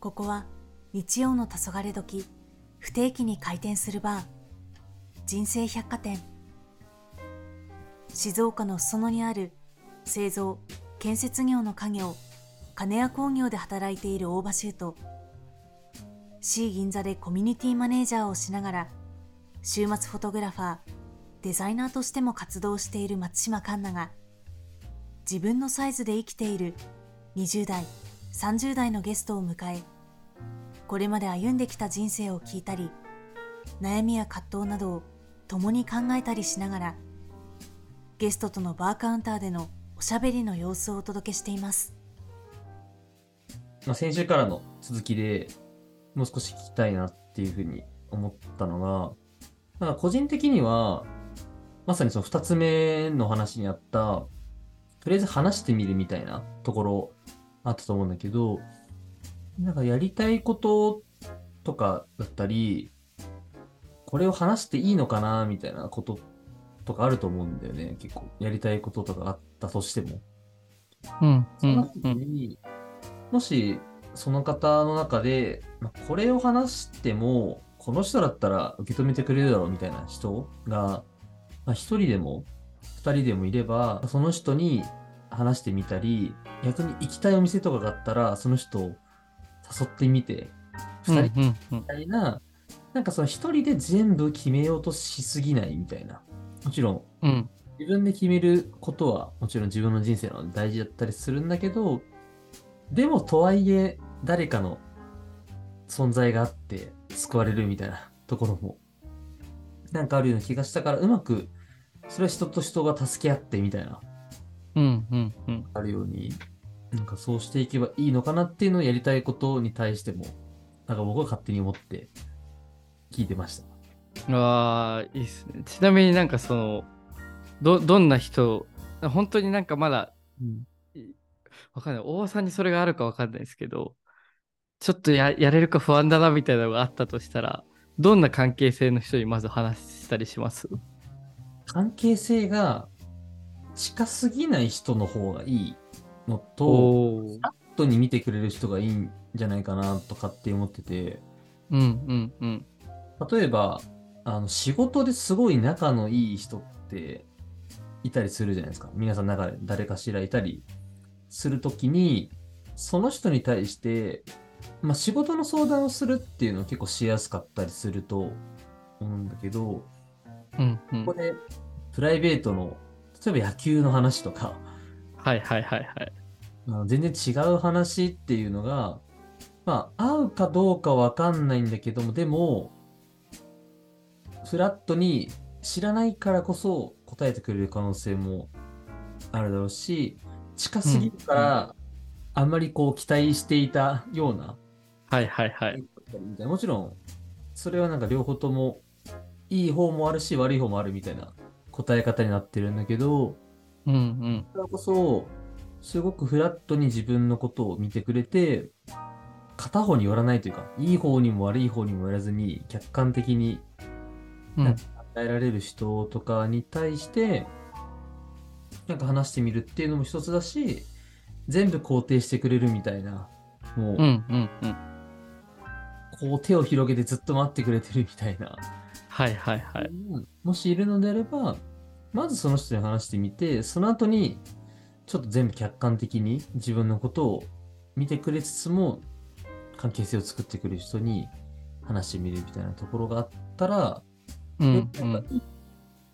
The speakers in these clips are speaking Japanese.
ここは日曜の黄昏時不定期に開店するバー。人生百貨店。静岡の裾野にある製造建設業の家業金谷工業で働いている大場修と C 銀座でコミュニティマネージャーをしながら週末フォトグラファーデザイナーとしても活動している松島環奈が自分のサイズで生きている20代。30代のゲストを迎えこれまで歩んできた人生を聞いたり悩みや葛藤などを共に考えたりしながらゲストとのバーカウンターでのおしゃべりの様子をお届けしています。まあ、先週からの続きでもう少し聞きたいなっていうふうに思ったのが、なんか個人的には、まさにその2つ目の話にあった、とりあえず話してみるみたいなところあったと思うんだけど、なんかやりたいこととかだったり、これを話していいのかなみたいなこととかあると思うんだよね。結構やりたいこととかあったとしても。うん。その時に、もしその方の中で、まあこれを話しても、この人だったら受け止めてくれるだろうみたいな人が、まあ、1人でも2人でもいれば、その人に話してみたり、逆に行きたいお店とかがあったら、その人を誘ってみて、2人うんうんみたいな、なんかその1人で全部決めようとしすぎないみたいな。もちろん、うん。自分で決めることはもちろん自分の人生なので大事だったりするんだけど、でもとはいえ誰かの存在があって救われるみたいな ところもなんかあるような気がしたからうまくそれは人と人が助け合ってみたいなうんうんうん。あるようになんかそうしていけばいいのかなっていうのをやりたいことに対してもなんか僕は勝手に思って聞いてました。ああ、いいっすね。ちなみになんかその、ど、どんな人、本当になんかまだ、わかんない。大場さんにそれがあるかわかんないですけど、ちょっとややれるか不安だなみたいなのがあったとしたら、どんな関係性の人にまず話したりします？関係性が近すぎない人の方がいいのと、おーフラットに見てくれる人がいいんじゃないかなとかって思ってて、うんうんうん。例えば、あの仕事ですごい仲のいい人っていたりするじゃないですか。皆さん中で誰かしらいたりするときに、その人に対して、まあ、仕事の相談をするっていうのは結構しやすかったりすると思うんだけど、うんうんここ。でプライベートの、例えば野球の話とか、はいはいはいはい。あの全然違う話っていうのが、まあ、合うかどうかわかんないんだけども、でも、フラットに知らないからこそ答えてくれる可能性もあるだろうし、近すぎるから、あんまりこう期待していたような、はいはいはい。もちろん、それはなんか両方ともいい方もあるし、悪い方もあるみたいな答え方になってるんだけど、うんうん。だからこそ、すごくフラットに自分のことを見てくれて、片方に寄らないというか、いい方にも悪い方にも寄らずに、客観的にうん与えられる人とかに対して、なんか話してみるっていうのも一つだし、全部肯定してくれるみたいな、もう、うんうんうん。こう手を広げてずっと待ってくれてるみたいな、はいはいはい。もしいるのであれば、まずその人に話してみて、その後に、ちょっと全部客観的に自分のことを見てくれつつも、関係性を作ってくれる人に話してみるみたいなところがあったら、うん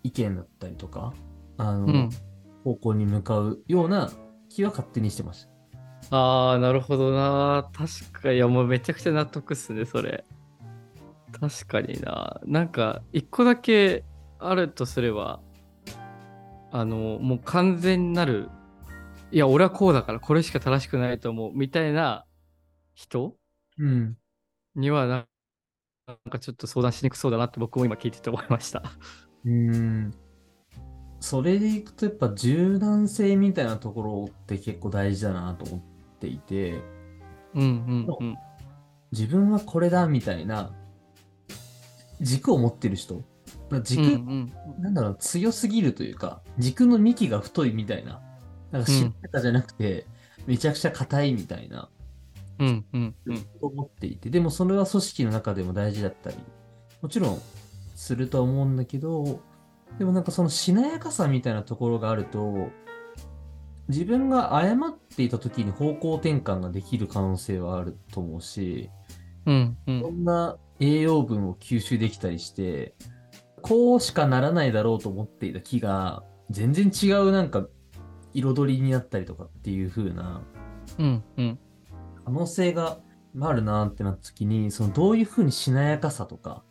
意見だったりとか、あの、うん方向に向かうような気は勝手にしてました。ああ、なるほどな。確かに、いや、もうめちゃくちゃ納得っすね、それ。確かにな。なんか、一個だけあるとすれば、あの、もう完全なる、いや、俺はこうだから、これしか正しくないと思う、みたいな人うん。にはな、なんかちょっと相談しにくそうだなって僕も今聞いてて思いました。うーん。それでいくとやっぱ柔軟性みたいなところって結構大事だなと思っていて、うんうんうん。自分はこれだみたいな軸を持ってる人。まあ軸、うんうん。なんだろう、強すぎるというか、軸の幹が太いみたいな。なんかしなやかじゃなくて、めちゃくちゃ硬いみたいな。うんうん。うんと思っていて、でもそれは組織の中でも大事だったり、もちろんするとは思うんだけど、でもなんかそのしなやかさみたいなところがあると、自分が誤っていた時に方向転換ができる可能性はあると思うし、うんういろんんな栄養分を吸収できたりして、こうしかならないだろうと思っていた木が、全然違うなんか彩りになったりとかっていう風なうんうん。可能性があるなってなった時に、そのどういう風にしなやかさとか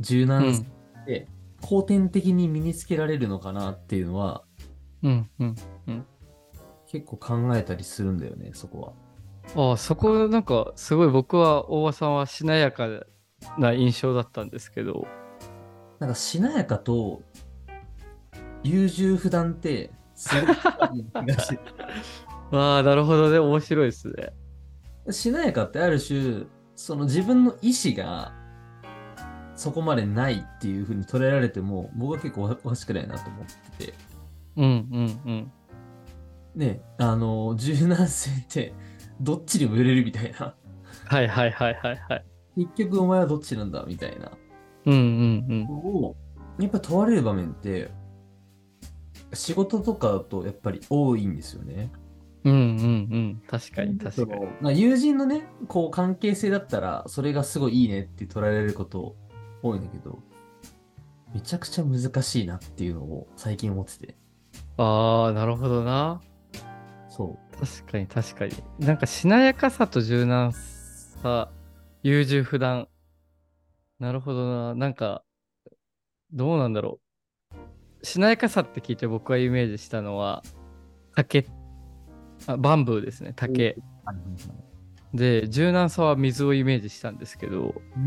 柔軟さって後天的に身につけられるのかなっていうのはうんうん結構考えたりするんだよね、そこは。ああそこなんかすごい僕は大場さんはしなやかな印象だったんですけどなんかしなやかと優柔不断ってすごい気がして ああなるほどね面白いですねしなやかってある種、その自分の意思がそこまでないっていう風に捉えられても、僕は結構おかしくないなと思ってて。うんうんうんね、あの、柔軟性ってどっちにも揺れるみたいな。はいはいはいはいはい結局お前はどっちなんだみたいな。うんうんのを、やっぱ問われる場面って、仕事とかだとやっぱり多いんですよね。うんうんうん。うん確かに確かに。そのまあ友人のね、こう関係性だったら、それがすごいいいねって捉えられること多いんだけど、めちゃくちゃ難しいなっていうのを最近思ってて。ああなるほどな。そ確かに確かに。なんかしなやかさと柔軟さ優柔不断なるほどな。なんかどうなんだろう。しなやかさって聞いて僕がイメージしたのは竹。あバンブーですね竹。う。で柔軟さは水をイメージしたんですけどうー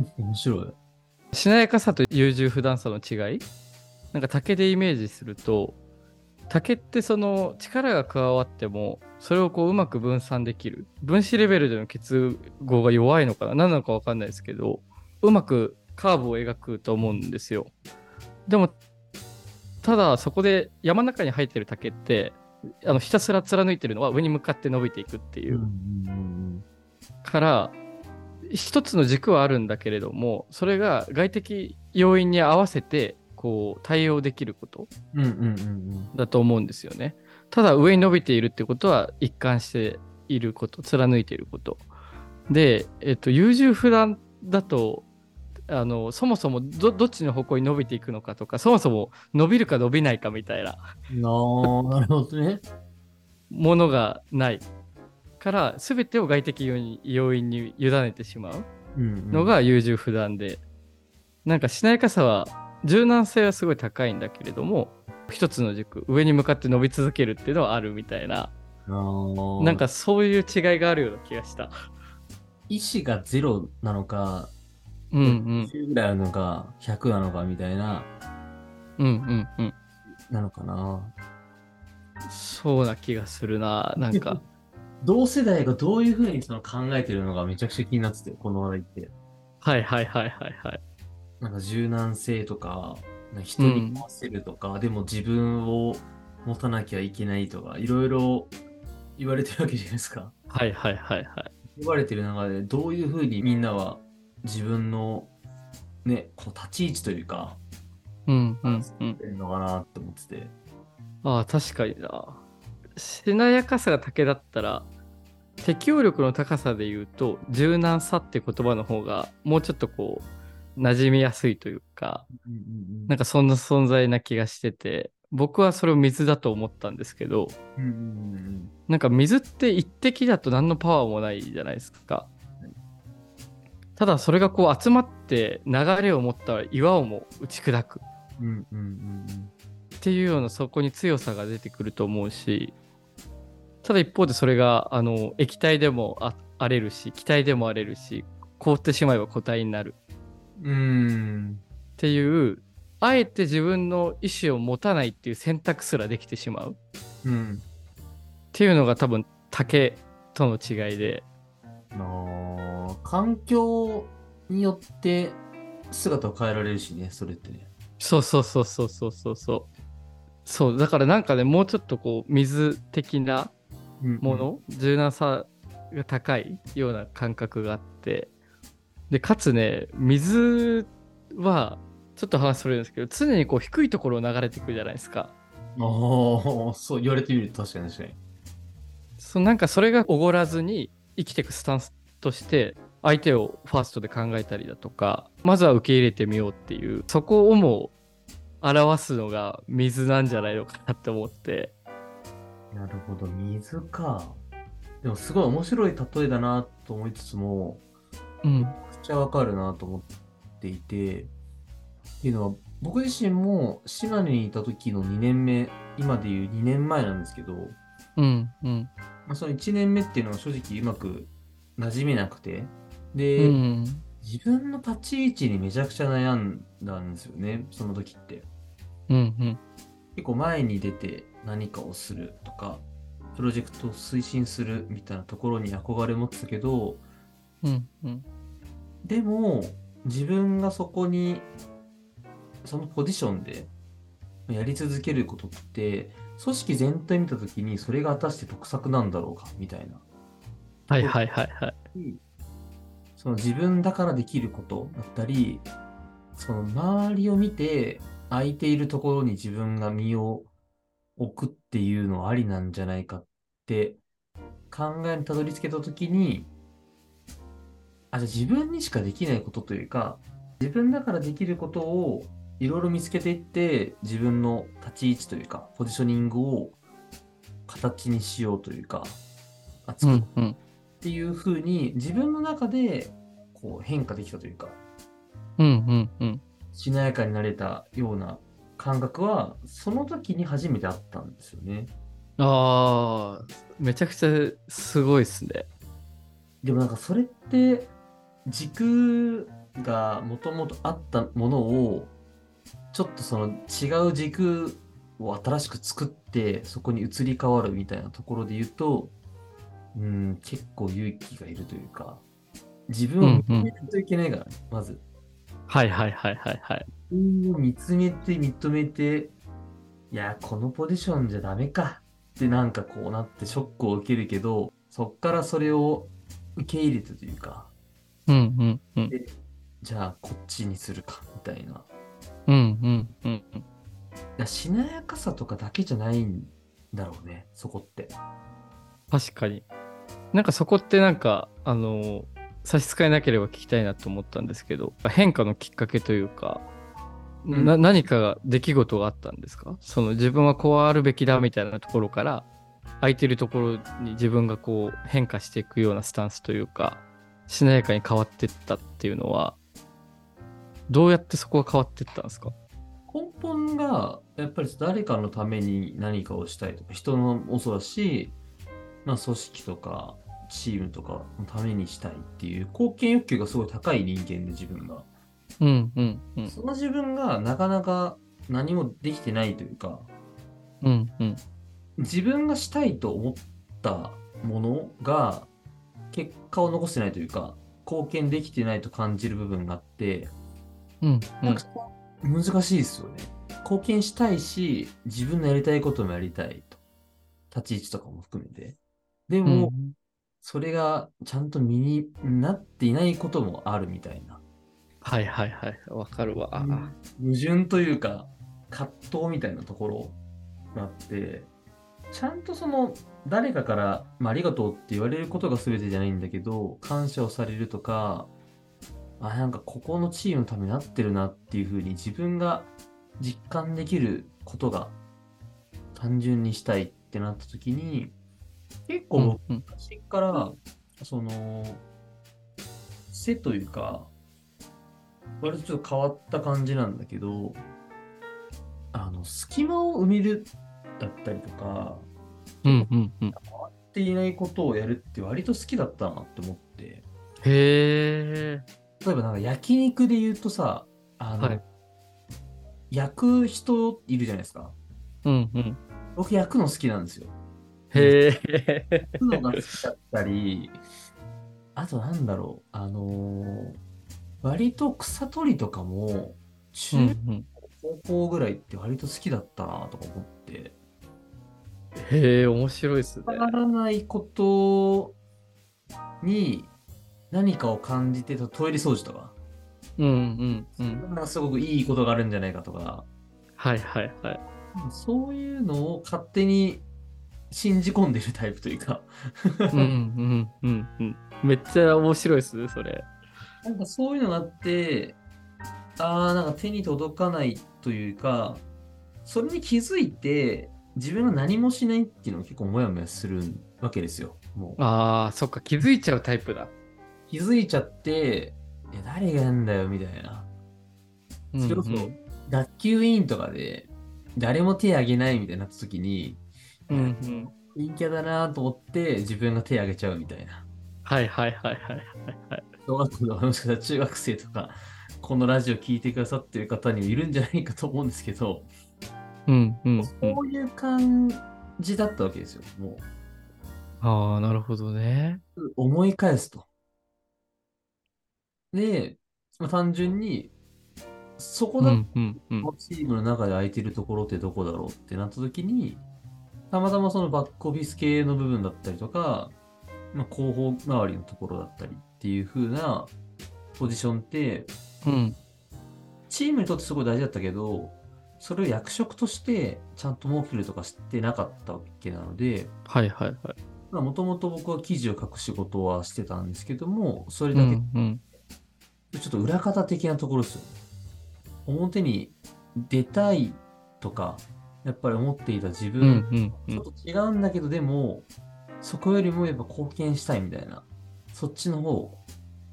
ん、面白い。しなやかさと優柔不断さの違い？なんか竹でイメージすると竹ってその力が加わってもそれをこううまく分散できる。分子レベルでの結合が弱いのかな？何なのか分かんないですけどうまくカーブを描くと思うんですよでもただそこで山の中に生えてる竹ってあのひたすら貫いてるのは上に向かって伸びていくっていう、から一つの軸はあるんだけれどもそれが外的要因に合わせてこう対応できることだと思うんですよね。ただ上に伸びているってことは一貫していること貫いていること。で、えっと、優柔不断だとあのそもそもどどっちの方向に伸びていくのかとかそもそも伸びるか伸びないかみたいななるほどね。ものがないから全てを外的要因要因に委ねてしまう。うんうんのが優柔不断で、なんかしなやかさは柔軟性はすごい高いんだけれども一つの軸上に向かって伸び続けるっていうのはあるみたいななんかそういう違いがあるような気がした意思がゼロなのか、うんうん10ぐらいあるのか、100なのかみたいな、うんうんうんなのかな。そうな気がするななんか 同世代がどういうふうにその考えてるのがめちゃくちゃ気になってて、この話題って。はいはいはいはいはいなんか柔軟性とか、なんか人に合わせるとか、でも自分を持たなきゃいけないとか、いろいろ言われてるわけじゃないですか。はいはいはいはい言われてる中で、どういうふうにみんなは自分のね、こう立ち位置というか、うんうんうん。ってるのかなって思ってて。ああ確かにな。しなやかさが竹だったら適応力の高さで言うと柔軟さって言葉の方がもうちょっとこう馴染みやすいというかうんうんなんかそんな存在な気がしてて僕はそれを水だと思ったんですけどうんうんうん。なんか水って一滴だと何のパワーもないじゃないですかただそれがこう集まって流れを持った岩をも打ち砕くうんうんうんうんっていうようなそこに強さが出てくると思うしただ一方でそれがあの液体でもあ荒れるし気体でも荒れるし凍ってしまえば固体になるうん。うん。っていうあえて自分の意思を持たないっていう選択すらできてしまううん。っていうのが多分竹との違いであー環境によって姿を変えられるしね、それってね。そうそうそうそうそうそうそうそうだからなんかねもうちょっとこう水的なもの、柔軟さが高いような感覚があって、で、かつね、水は、ちょっと話それるんですけど、常にこう低いところを流れていくじゃないですか。ああ、そう言われてみると確かに確かに。そのなんかそれがおごらずに生きていくスタンスとして、相手をファーストで考えたりだとか、まずは受け入れてみようっていう、そこをも表すのが水なんじゃないのかなって思って。なるほど、水か。でもすごい面白い例えだなと思いつつも、うん。めちゃくちゃわかるなと思っていて、っていうのは、僕自身も島根にいた時の2年目、今でいう2年前なんですけど、うん。うん。まあ、その1年目っていうのは正直うまく馴染めなくて、で、うん。自分の立ち位置にめちゃくちゃ悩んだんですよね、その時って。うん。うん。結構前に出て何かをするとか、プロジェクトを推進するみたいなところに憧れ持ってたけど、うん。うん。でも自分がそこに、そのポジションでやり続けることって、組織全体見たときにそれが果たして得策なんだろうかみたいな。はいはいはいはい。その自分だからできることだったり、その周りを見て空いているところに自分が身を置くっていうのはありなんじゃないかって考えにたどり着けたときに、あ、じゃあ自分にしかできないことというか、自分だからできることをいろいろ見つけていって、自分の立ち位置というか、ポジショニングを形にしようというか、っていう風に自分の中でこう変化できたというかうん。うん。うん。しなやかになれたような感覚はその時に初めてあったんですよね。ああ、めちゃくちゃすごいっすね。でもなんかそれって軸がもともとあったものをちょっとその違う軸を新しく作ってそこに移り変わるみたいなところで言うとうん結構勇気がいるというか自分を認めないといけないからね、まず。はいはいはいはいはい。自分を見つめて認めて、いや、このポジションじゃダメかってなんかこうなってショックを受けるけど、そっからそれを受け入れてというか、うんうんうん。じゃあこっちにするかみたいな。いうんうんうんうん。やしなやかさとかだけじゃないんだろうね、そこって。確かに。なんかそこってなんか、あの、差し支えなければ聞きたいなと思ったんですけど、変化のきっかけというか、うんな何かが出来事があったんですか？その自分はこうあるべきだみたいなところから、空いてるところに自分がこう変化していくようなスタンスというか、しなやかに変わっていったっていうのは、どうやってそこが変わっていったんですか？根本が、やっぱり誰かのために何かをしたいとか、人のもそうだし、まあ組織とかチームとかのためにしたいっていう貢献欲求がすごい高い人間で自分が。うんうんうん。その自分がなかなか何もできてないというか、うんうん。自分がしたいと思ったものが結果を残してないというか、貢献できてないと感じる部分があって、うんうん難しいですよね。貢献したいし、自分のやりたいこともやりたいと。立ち位置とかも含めて。でうも、んそれがちゃんと身になっていないこともあるみたいな。はいはいはいわかるわ、矛盾というか、葛藤みたいなところがあって、ちゃんとその、誰かから、まあ、ありがとうって言われることが全てじゃないんだけど、感謝をされるとか、あ、なんかここのチームのためになってるなっていうふうに自分が実感できることが単純にしたいってなった時に、結構僕うん昔から、その、背というか、割とちょっと変わった感じなんだけど、あの、隙間を埋めるだったりとか、うんうんうん。っていないことをやるって割と好きだったなって思って、へえ例えばなんか焼肉で言うとさ、あの、はい。焼く人いるじゃないですか。うんうん。僕焼くの好きなんですよ。へえ焼くのが好きだったり、あとなんだろう、あのー割と草取りとかも、う中高校ぐらいって割と好きだったなとか思って、へえ面白いですね。変わらないことに何かを感じてトイレ掃除とか、うんうんうん。なんかすごくいいことがあるんじゃないかとか、はいはいはい。そういうのを勝手に信じ込んでるタイプというか、うんうんうんうん。めっちゃ面白いですね、それ。なんかそういうのがあって、ああ、なんか手に届かないというか、それに気づいて、自分が何もしないっていうのが結構モヤモヤするわけですよ。もうああ、そっか、気づいちゃうタイプだ。気づいちゃって、いや誰がやんだよみたいな。それこそ学級委員とかで誰も手挙げないみたいになった時に、うんうん。陰キャだなと思って自分が手挙げちゃうみたいな。はいはいはいはいはいはい。小学校とかもしかしたら中学生とか、このラジオ聞いてくださってる方にもいるんじゃないかと思うんですけど、うんうんうん。そういう感じだったわけですよ。もああ、なるほどね。う、思い返すと。で、まあ、単純に、そこだ、うんうんうん。チームの中で空いてるところってどこだろうってなった時に、たまたまそのバックオフィス系の部分だったりとか、まあ、広報周りのところだったりっていう風なポジションって、うん。チームにとってすごい大事だったけど、それを役職としてちゃんと設けるとかしてなかったわけなので、はいはいはい。もともと僕は記事を書く仕事はしてたんですけども、それうだけんうん。ちょっと裏方的なところですよね。表に出たいとか、やっぱり思っていた自うん分、うんうん。ちょっと違うんだけど、でも、そこよりもやっぱ貢献したいみたいな、そっちの方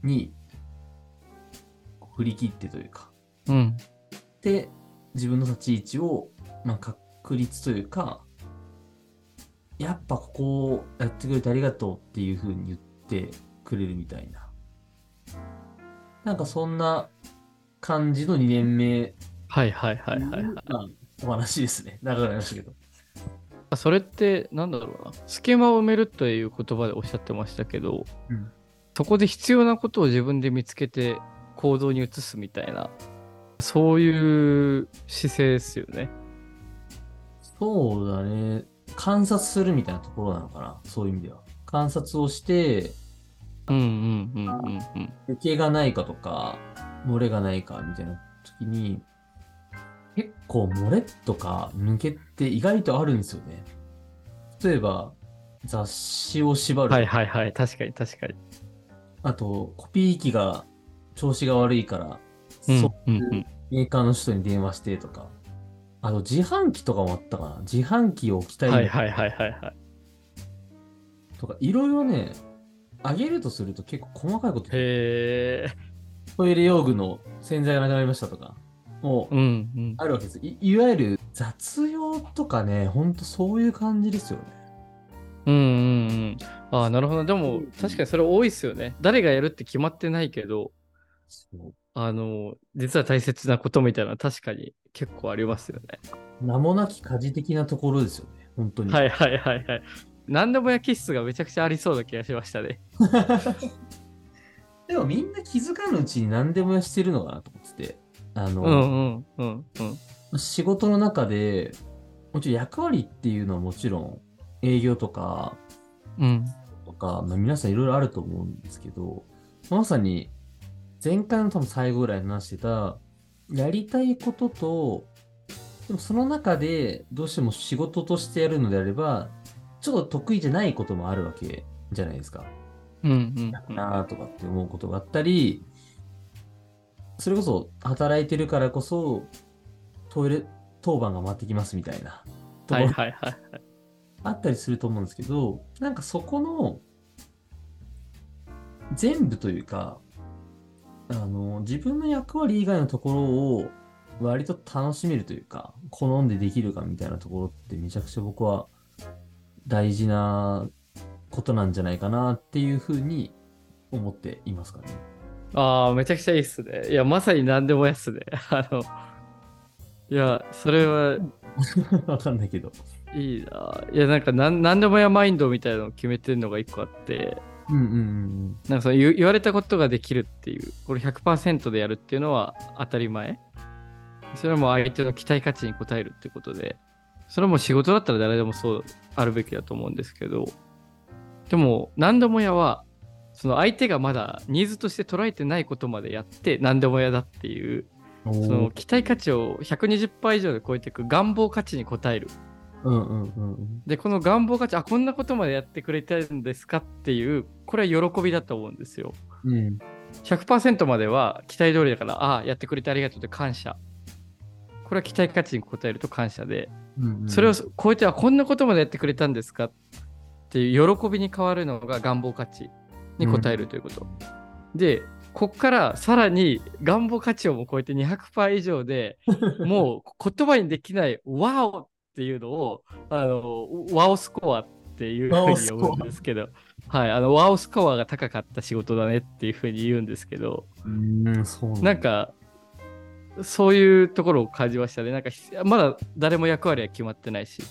に振り切ってというか、うん。で、自分の立ち位置を、まあ、確立というか、やっぱここをやってくれてありがとうっていう風に言ってくれるみたいな。なんかそんな感じの2年目はいはいはいはいはい。まあお話ですね。長くなりましたけど。あそれってなんだろうなスケマを埋めるという言葉でおっしゃってましたけど、うんそこで必要なことを自分で見つけて行動に移すみたいなそういう姿勢ですよね。そうだね。観察するみたいなところなのかな。そういう意味では。観察をして、うんうんうんうんうん。抜けがないかとか、漏れがないかみたいな時に、結構漏れとか抜けって意外とあるんですよね。例えば、雑誌を縛る。はいはいはい確かに確かに。あと、コピー機が調子が悪いから、うんそうう。メーカーの人に電話してとか。あと、自販機とかもあったかな。自販機を置きたいはいはいはいはいはい。とか、いろいろね、あげるとすると結構細かいこと。へえ。トイレ用具の洗剤がなくなりましたとか、もううんうん。あるわけです。いいわゆる雑用とかね、ほんとそういう感じですよね。うんうんうん。ああなるほど。でも確かにそれ多いですよね。誰がやるって決まってないけど、あの、実は大切なことみたいな確かに結構ありますよね。名もなき家事的なところですよね。本当に。はいはいはいはい。何でもや気質がめちゃくちゃありそうな気がしましたね。でもみんな気づかぬうちに何でもやしてるのかなと思ってて。あの、うんうんうんうん。仕事の中で、もちろん役割っていうのはもちろん営業とか、うん。とか、まあ、皆さんいろいろあると思うんですけど、まさに前回の多分最後ぐらいに話してた、やりたいことと、でもその中でどうしても仕事としてやるのであれば、ちょっと得意じゃないこともあるわけじゃないですか。うんうんうん。なあとかって思うことがあったり、それこそ働いてるからこそ、トイレ当番が回ってきますみたいなところはいはいはいはい。あったりすると思うんですけど、なんかそこの全部というか、あの、自分の役割以外のところを割と楽しめるというか、好んでできるかみたいなところってめちゃくちゃ僕は大事なことなんじゃないかなっていうふうに思っていますかね。ああ、めちゃくちゃいいっすね。いや、まさに何でもやっすね。あの、いや、それは わかんないけど。いいな。いや、なんか何何でもやマインドみたいなのを決めてるのが一個あって、うんうんうんなんかその言言われたことができるっていう、これ100%でやるっていうのは当たり前。それはもう相手の期待価値に応えるってことで、それはもう仕事だったら誰でもそうあるべきだと思うんですけど、でも何でもやは、その相手がまだニーズとして捉えてないことまでやって何でも嫌だっていうおそのー期待価値を120%以上で超えていく願望価値に応えるうんうんうんうん。でこの願望価値あこんなことまでやってくれてるんですかっていうこれは喜びだと思うんですようん。100%までは期待通りだからああやってくれてありがとうって感謝これは期待価値に応えると感謝でうんうん。それを超えてはこんなことまでやってくれたんですかっていう喜びに変わるのが願望価値に応えるということ。で、こっからさらに願望価値をも超えて200%以上で もう言葉にできないワオっていうのをあのワオスコアっていうふうに呼ぶんですけど、はい、あのワオスコアが高かった仕事だねっていうふうに言うんですけど、うん、そうなんか、そういうところを感じましたね。なんか、ひまだ誰も役割は決まってないし、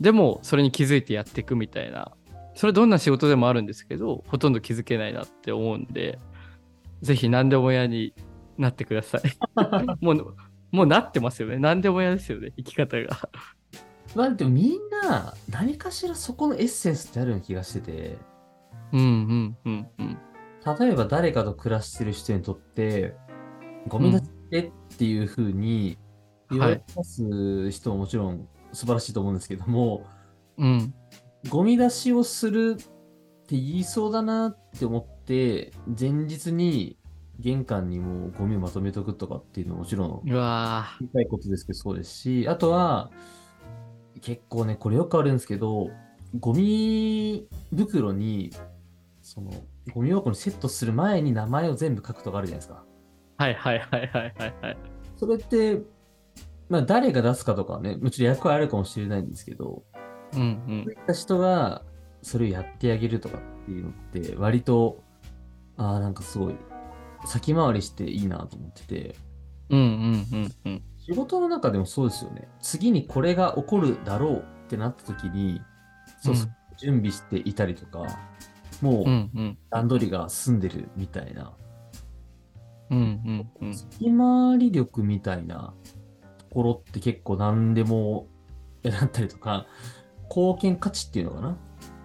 でも、それに気づいてやっていくみたいな、それどんな仕事でもあるんですけど、ほとんど気づけないなって思うんで、ぜひ何でも屋になってください。もう、もうなってますよね。何でも屋ですよね、生き方が。まあでもみんな何かしらそこのエッセンスってあるような気がしてて、うんうんうんうん。例えば誰かと暮らしてる人にとって、ゴミ出してっていうふうに言われます人ももちろん素晴らしいと思うんですけども、うん。ゴミ出しをするって言いそうだなって思って、前日に玄関にもうゴミをまとめとくとかっていうのももちろんうわ言いたいことですけどそうですし、あとは、結構ね、これよくあるんですけど、ゴミ袋に、その、ゴミ箱にセットする前に名前を全部書くとかあるじゃないですか。ーはいはいはいはいはいはい。それって、まあ誰が出すかとかはね、もちろん役割あるかもしれないんですけど、うんうんそういった人がそれをやってあげるとかっていうのって、割と、ああ、なんかすごい、先回りしていいなと思ってて、うんうんうんうん。仕事の中でもそうですよね。次にこれが起こるだろうってなった時に、そううん準備していたりとか、もう段取りが済んでるみたいな、うんうんうん。先回り力みたいなところって結構何でもやだったりとか、貢献価値っていうのかな？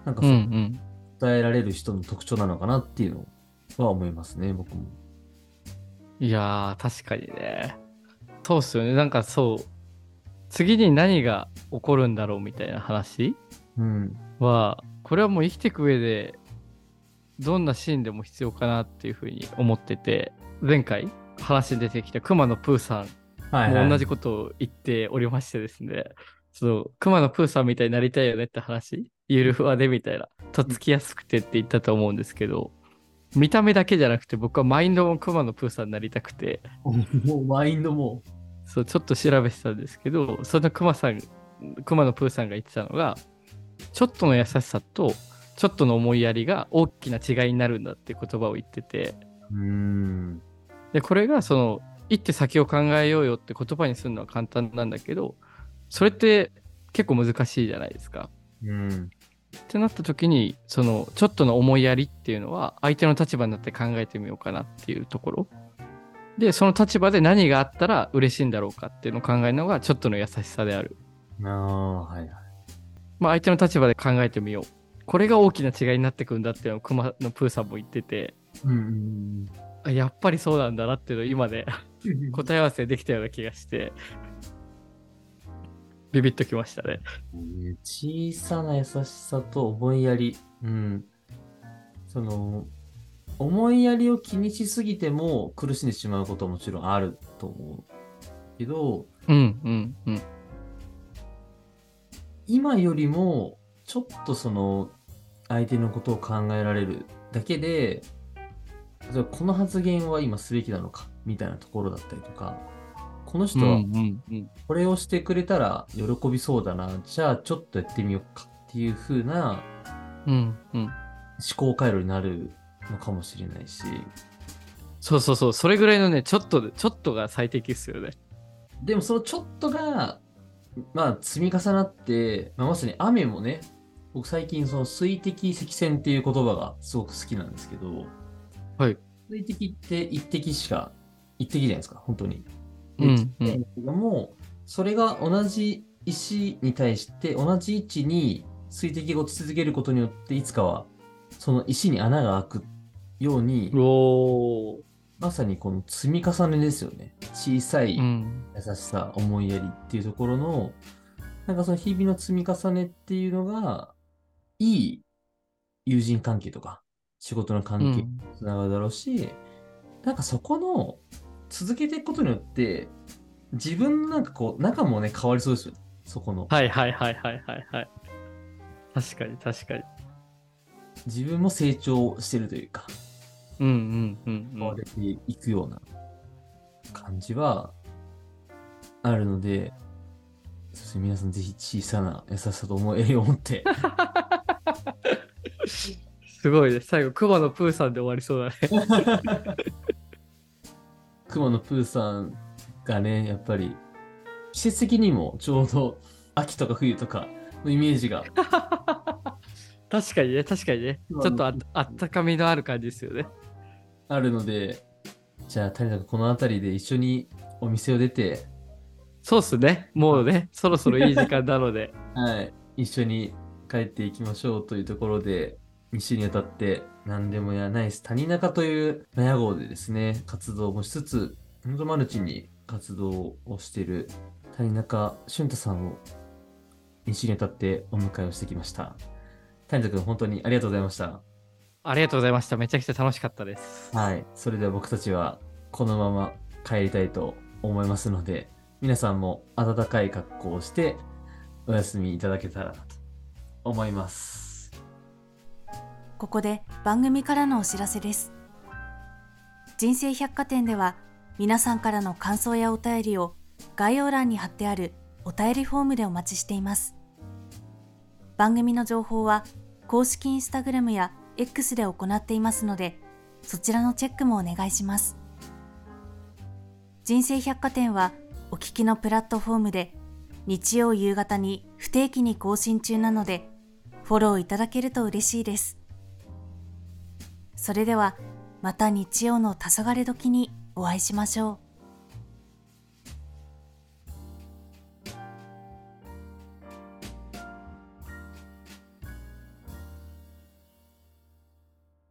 なんかうんう。そうん伝えられる人の特徴なのかなっていうのは思いますね、僕も。いやー、確かにね。そうっすよね。なんかそう、次に何が起こるんだろうみたいな話うん。は、これはもう生きていく上で、どんなシーンでも必要かなっていうふうに思ってて、前回話に出てきた熊野プーさん。も同じことを言っておりましてですね、その熊野プーさんみたいになりたいよねって話、ゆるふわでみたいな、とっつきやすくてって言ったと思うんですけど、見た目だけじゃなくて僕はマインドも熊野プーさんになりたくて、もうマインドも。そうちょっと調べてたんですけど、その熊さん、熊野プーさんが言ってたのが、ちょっとの優しさとちょっとの思いやりが大きな違いになるんだって言葉を言ってて、うーん。で、これがその、一手先を考えようよって言葉にするのは簡単なんだけど、それって結構難しいじゃないですか。うん。ってなった時に、その、ちょっとの思いやりっていうのは、相手の立場になって考えてみようかなっていうところ。で、その立場で何があったら嬉しいんだろうかっていうのを考えるのが、ちょっとの優しさである。ああ、はいはい。まあ、相手の立場で考えてみよう。これが大きな違いになってくんだっていうのを熊のプーさんも言ってて、うんあやっぱりそうなんだなっていうのを今で。答え合わせできたような気がして、ビビッときましたね。ね小さな優しさと思いやり。うん。その、思いやりを気にしすぎても苦しんでしまうことはもちろんあると思う。けど、うんうんうん。今よりも、ちょっとその、相手のことを考えられるだけで、例えばこの発言は今すべきなのか、みたいなところだったりとか、この人は。これをしてくれたら喜びそうだな、じゃあちょっとやってみようかっていう風な。思考回路になるのかもしれないし、そうそうそう、それぐらいのね、ちょっとで、ちょっとが最適っすよね。でもそのちょっとが、まあ積み重なって、まあ、まさに雨もね、僕最近その水滴積線っていう言葉がすごく好きなんですけど、はい。水滴って一滴しか、一滴じゃないですか、本当に。うんうんけども、それが同じ石に対して同じ位置に水滴が落ち続けることによって、いつかはその石に穴が開くっように。まさにこの積み重ねですよね。小さいうん。優しさ、思いやりっていうところの、なんかその日々の積み重ねっていうのが、いい友人関係とか、仕事の関係につながるだろうし、なんかそこの、続けていくことによって、自分のなんかこう、仲もね、変わりそうですよね。そこの。はいはいはいはいはいはい。確かに確かに。自分も成長してるというか、うんうんうんうん。変われていくような感じはあるので、そして皆さんぜひ小さな優しさと思いを持って、すごいね。最後、熊野プーさんで終わりそうだね。熊野プーさんがね、やっぱり季節的にもちょうど秋とか冬とかのイメージが 確かにね、確かにね。ちょっとああったかみのある感じですよね。あるので、じゃあ、谷田君この辺りで一緒にお店を出て、そうっすね。もうね、そろそろいい時間なので。はい、一緒に帰っていきましょうというところで、2週にわたって何でもやナイス谷中という納屋号でですね、活動もしつつ、本当マルチに活動をしている谷中俊太さんを2週にわたってお迎えをしてきました。谷田君、本当にありがとうございました。ありがとうございました。めちゃくちゃ楽しかったです。はい。それでは僕たちはこのまま帰りたいと思いますので、皆さんも暖かい格好をしてお休みいただけたらなと思います。ここで番組からのお知らせです。人生百貨店では皆さんからの感想やお便りを概要欄に貼ってあるお便りフォームでお待ちしています。番組の情報は公式インスタグラムや X で行っていますので、そちらのチェックもお願いします。人生百貨店はお聞きのプラットフォームで日曜夕方に不定期に更新中なので、フォローいただけると嬉しいです。それではまた日曜の黄昏時にお会いしましょう。